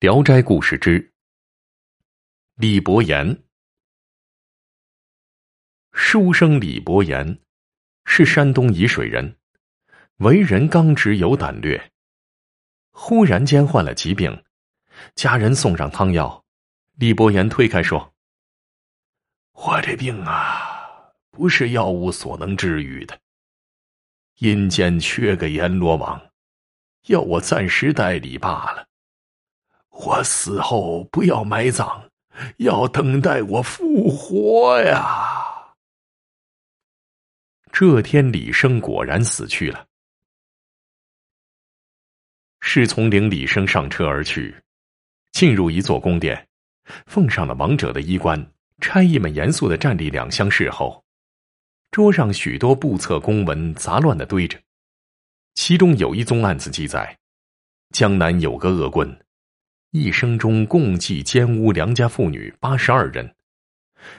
聊斋故事之李伯言，书生李伯言是山东沂水人，为人刚直有胆略。忽然间患了疾病，家人送上汤药，李伯言推开说：“我这病啊，不是药物所能治愈的。阴间缺个阎罗王，要我暂时代理罢了。”我死后不要埋葬，要等待我复活呀！这天，李生果然死去了。侍从领李生上车而去，进入一座宫殿，奉上了王者的衣冠。差役们严肃的站立两厢侍候，桌上许多簿册公文杂乱的堆着，其中有一宗案子记载：江南有个恶棍。一生中共计奸污良家妇女八十二人，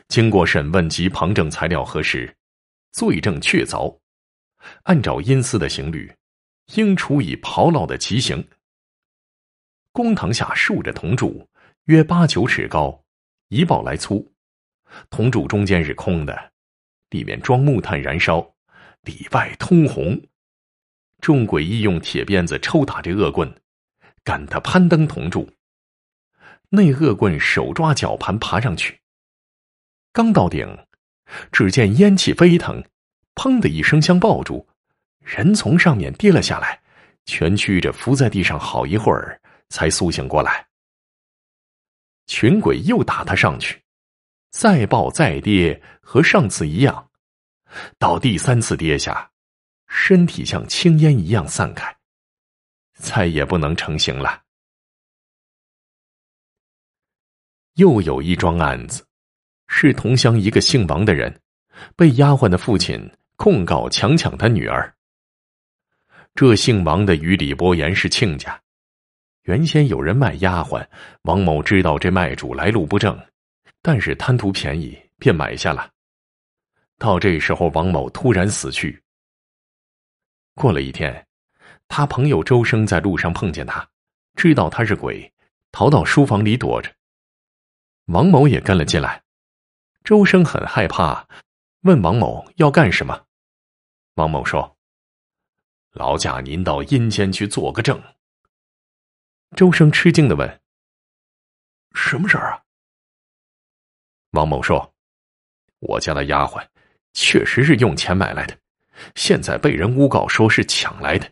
经过审问及旁证材料核实，罪证确凿。按照阴司的刑律，应处以炮烙的极刑。公堂下竖着铜柱，约八九尺高，一抱来粗。铜柱中间是空的，里面装木炭燃烧，里外通红。众诡异用铁鞭子抽打这恶棍，赶他攀登铜柱。那恶棍手抓绞盘爬上去，刚到顶，只见烟气飞腾，砰的一声，像抱住，人从上面跌了下来，蜷曲着伏在地上好一会儿，才苏醒过来。群鬼又打他上去，再抱再跌，和上次一样，到第三次跌下，身体像青烟一样散开，再也不能成形了。又有一桩案子，是同乡一个姓王的人，被丫鬟的父亲控告强抢他女儿。这姓王的与李伯言是亲家，原先有人卖丫鬟，王某知道这卖主来路不正，但是贪图便宜，便买下了。到这时候，王某突然死去。过了一天，他朋友周生在路上碰见他，知道他是鬼，逃到书房里躲着。王某也跟了进来，周生很害怕，问王某要干什么。王某说：“劳驾您到阴间去做个证。”周生吃惊的问：“什么事儿啊？”王某说：“我家的丫鬟确实是用钱买来的，现在被人诬告说是抢来的。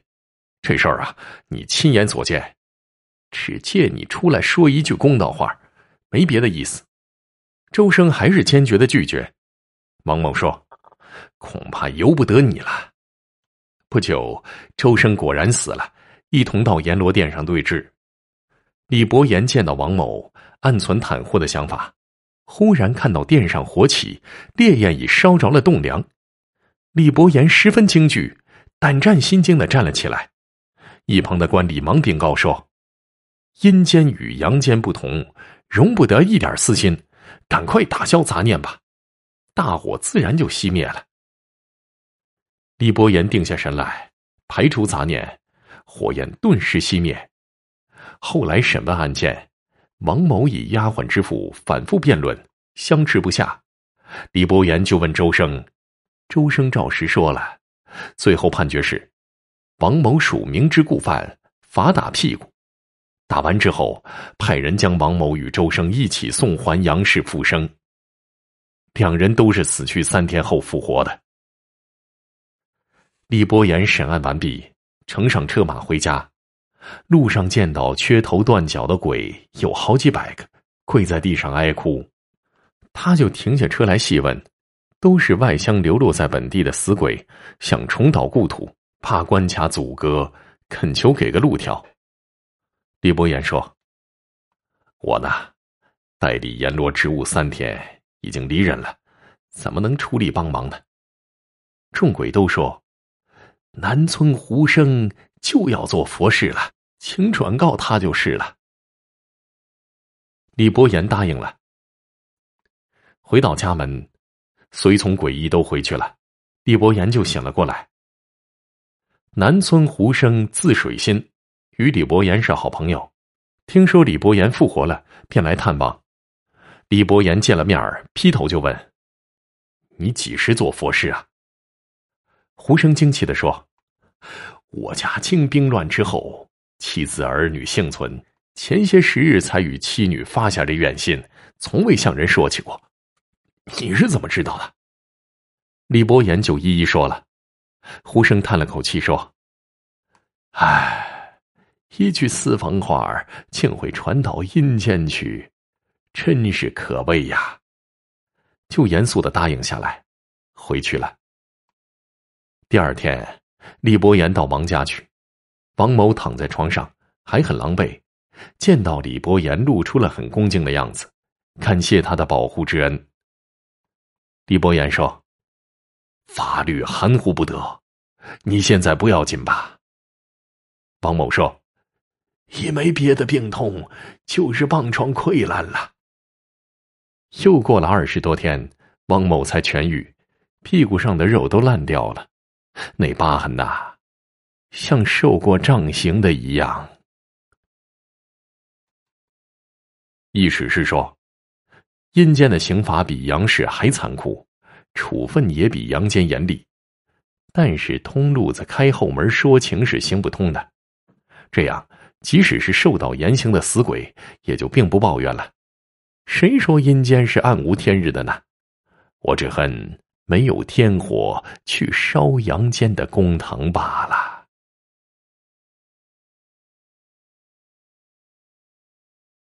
这事儿啊，你亲眼所见，只借你出来说一句公道话。”没别的意思，周生还是坚决的拒绝。王某说：“恐怕由不得你了。”不久，周生果然死了，一同到阎罗殿上对峙。李伯言见到王某暗存袒护的想法，忽然看到殿上火起，烈焰已烧着了栋梁。李伯言十分惊惧，胆战心惊的站了起来。一旁的官吏忙禀告说：“阴间与阳间不同。”容不得一点私心，赶快打消杂念吧，大火自然就熄灭了。李伯言定下神来，排除杂念，火焰顿时熄灭。后来审问案件，王某以丫鬟之父反复辩论，相持不下。李伯言就问周生，周生照实说了，最后判决是：王某属明知故犯，罚打屁股。打完之后，派人将王某与周生一起送还杨氏复生。两人都是死去三天后复活的。李伯言审案完毕，乘上车马回家，路上见到缺头断脚的鬼有好几百个，跪在地上哀哭，他就停下车来细问，都是外乡流落在本地的死鬼，想重蹈故土，怕关卡阻隔，恳求给个路条。李伯言说：“我呢，代理阎罗职务三天，已经离任了，怎么能出力帮忙呢？”众鬼都说：“南村胡生就要做佛事了，请转告他就是了。”李伯言答应了。回到家门，随从鬼医都回去了，李伯言就醒了过来。南村胡生字水心。与李伯言是好朋友，听说李伯言复活了，便来探望。李伯言见了面儿，劈头就问：“你几时做佛事啊？”胡生惊奇的说：“我家经兵乱之后，妻子儿女幸存，前些时日才与妻女发下这愿心，从未向人说起过。你是怎么知道的？”李伯言就一一说了。胡生叹了口气说：“唉，一句私房话竟会传到阴间去，真是可悲呀。”就严肃的答应下来，回去了。第二天，李伯言到王家去，王某躺在床上，还很狼狈。见到李伯言，露出了很恭敬的样子，感谢他的保护之恩。李伯言说：“法律含糊不得，你现在不要紧吧？”王某说：“也没别的病痛，就是棒疮溃烂了。”又过了二十多天，汪某才痊愈，屁股上的肉都烂掉了。那疤痕呐，像受过杖刑的一样。意史是说，阴间的刑罚比阳世还残酷，处分也比阳间严厉。但是通路子开后门说情是行不通的，这样即使是受到严刑的死鬼，也就并不抱怨了。谁说阴间是暗无天日的呢？我只恨。没有天火去烧阳间的公堂罢了。